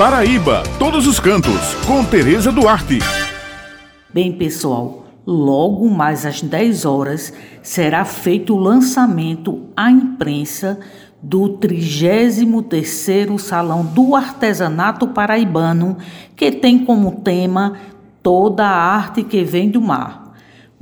Paraíba, todos os cantos, com Tereza Duarte. Bem, pessoal, logo mais às 10 horas será feito o lançamento à imprensa do 33º Salão do Artesanato Paraibano, que tem como tema Toda a arte que vem do mar.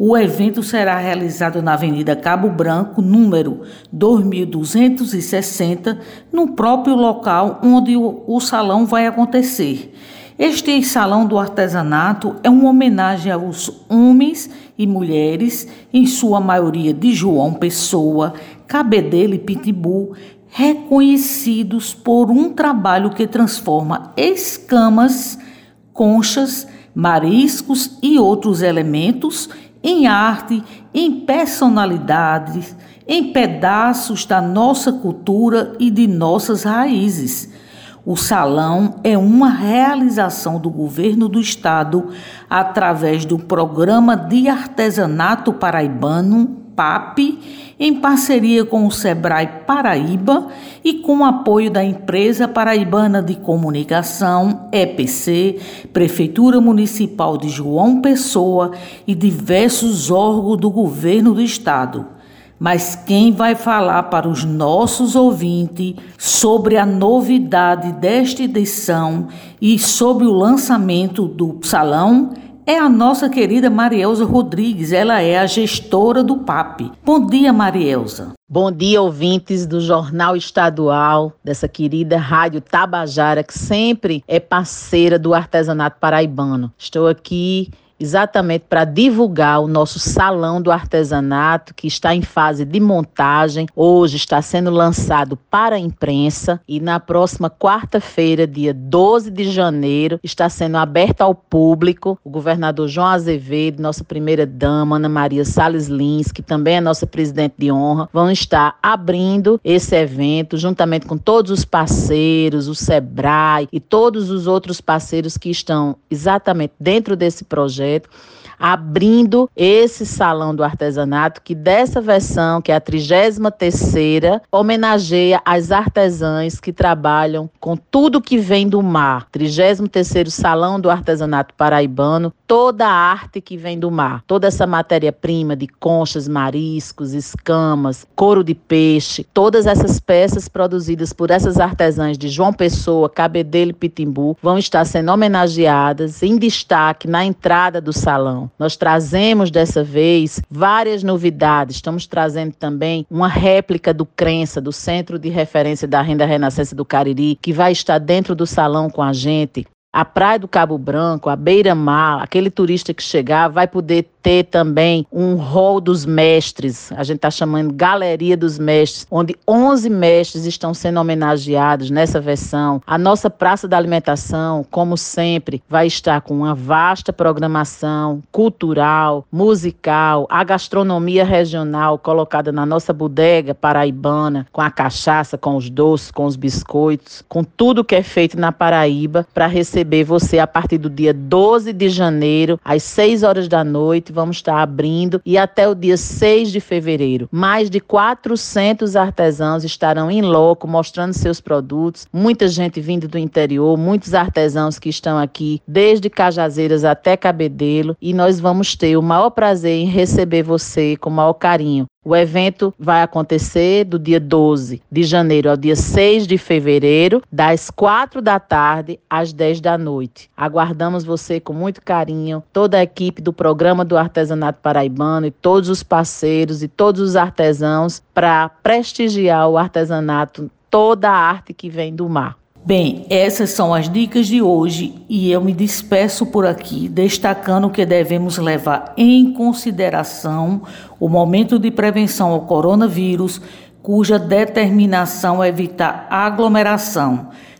O evento será realizado na Avenida Cabo Branco, número 2260, no próprio local onde o, salão vai acontecer. Este salão do artesanato é uma homenagem aos homens e mulheres, em sua maioria de João Pessoa, Cabedelo e Pitbull, reconhecidos por um trabalho que transforma escamas, conchas, mariscos e outros elementos em arte, em personalidades, em pedaços da nossa cultura e de nossas raízes. O salão é uma realização do governo do estado através do Programa de Artesanato Paraibano, PAP, em parceria com o Sebrae Paraíba e com o apoio da Empresa Paraibana de Comunicação, EPC, Prefeitura Municipal de João Pessoa e diversos órgãos do governo do estado. Mas quem vai falar para os nossos ouvintes sobre a novidade desta edição e sobre o lançamento do salão é a nossa querida Marielza Rodrigues. Ela é a gestora do PAP. Bom dia, Marielza. Bom dia, ouvintes do Jornal Estadual, dessa querida Rádio Tabajara, que sempre é parceira do artesanato paraibano. Estou aqui exatamente para divulgar o nosso salão do artesanato que está em fase de montagem. Hoje está sendo lançado para a imprensa e na próxima quarta-feira, dia 12 de janeiro, está sendo aberto ao público. O governador João Azevedo, nossa primeira dama Ana Maria Salles Lins, que também é nossa presidente de honra, vão estar abrindo esse evento juntamente com todos os parceiros, o Sebrae e todos os outros parceiros que estão exatamente dentro desse projeto projeto abrindo esse salão do artesanato, que dessa versão, que é a 33ª, homenageia as artesãs que trabalham com tudo que vem do mar. 33º Salão do Artesanato Paraibano, toda a arte que vem do mar, toda essa matéria-prima de conchas, mariscos, escamas, couro de peixe, todas essas peças produzidas por essas artesãs de João Pessoa, Cabedelo e Pitimbu vão estar sendo homenageadas em destaque na entrada do salão. Nós trazemos dessa vez várias novidades. Estamos trazendo também uma réplica do Crença, do Centro de Referência da Renda Renascença do Cariri, que vai estar dentro do salão com a gente. A Praia do Cabo Branco, a Beira-Mar, aquele turista que chegar vai poder ter também um hall dos mestres, a gente está chamando Galeria dos Mestres, onde 11 mestres estão sendo homenageados nessa versão. A nossa Praça da Alimentação, como sempre, vai estar com uma vasta programação cultural, musical, a gastronomia regional colocada na nossa bodega paraibana, com a cachaça, com os doces, com os biscoitos, com tudo que é feito na Paraíba para receber você a partir do dia 12 de janeiro, às 6 horas da noite vamos estar abrindo e até o dia 6 de fevereiro. Mais de 400 artesãos estarão em loco mostrando seus produtos. Muita gente vindo do interior, muitos artesãos que estão aqui desde Cajazeiras até Cabedelo e nós vamos ter o maior prazer em receber você com o maior carinho. O evento vai acontecer do dia 12 de janeiro ao dia 6 de fevereiro, das 4 da tarde às 10 da noite. Aguardamos você com muito carinho, toda a equipe do programa do Artesanato Paraibano e todos os parceiros e todos os artesãos para prestigiar o artesanato, toda a arte que vem do mar. Bem, essas são as dicas de hoje e eu me despeço por aqui, destacando que devemos levar em consideração o momento de prevenção ao coronavírus, cuja determinação é evitar aglomeração